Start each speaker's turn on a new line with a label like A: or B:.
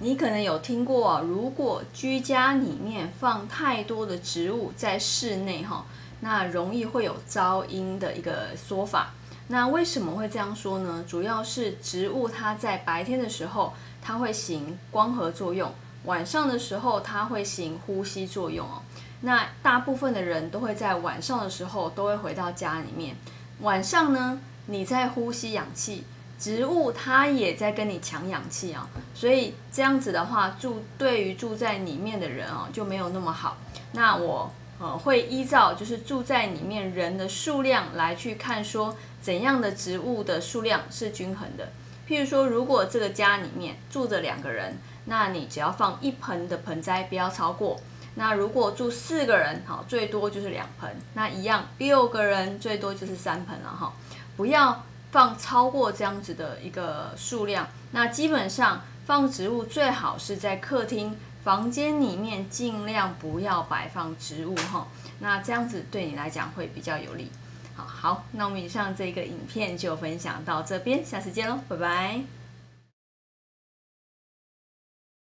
A: 你可能有听过，如果居家里面放太多的植物在室内哈，那容易会有噪音的一个说法。那为什么会这样说呢？主要是植物它在白天的时候，它会行光合作用；晚上的时候，它会行呼吸作用哦。那大部分的人都会在晚上的时候都会回到家里面。晚上呢，你在呼吸氧气。植物它也在跟你抢氧气啊，所以这样子的话，住对于住在里面的人啊就没有那么好。那我呃会依照就是住在里面人的数量来去看，说怎样的植物的数量是均衡的。譬如说，如果这个家里面住着两个人，那你只要放一盆的盆栽，不要超过。那如果住四个人，好，最多就是两盆。那一样，六个人最多就是三盆了哈，不要。放超过这样子的一个数量，那基本上放植物最好是在客厅、房间里面，尽量不要摆放植物哈。那这样子对你来讲会比较有利。好好，那我们以上这个影片就分享到这边，下次见喽，拜拜。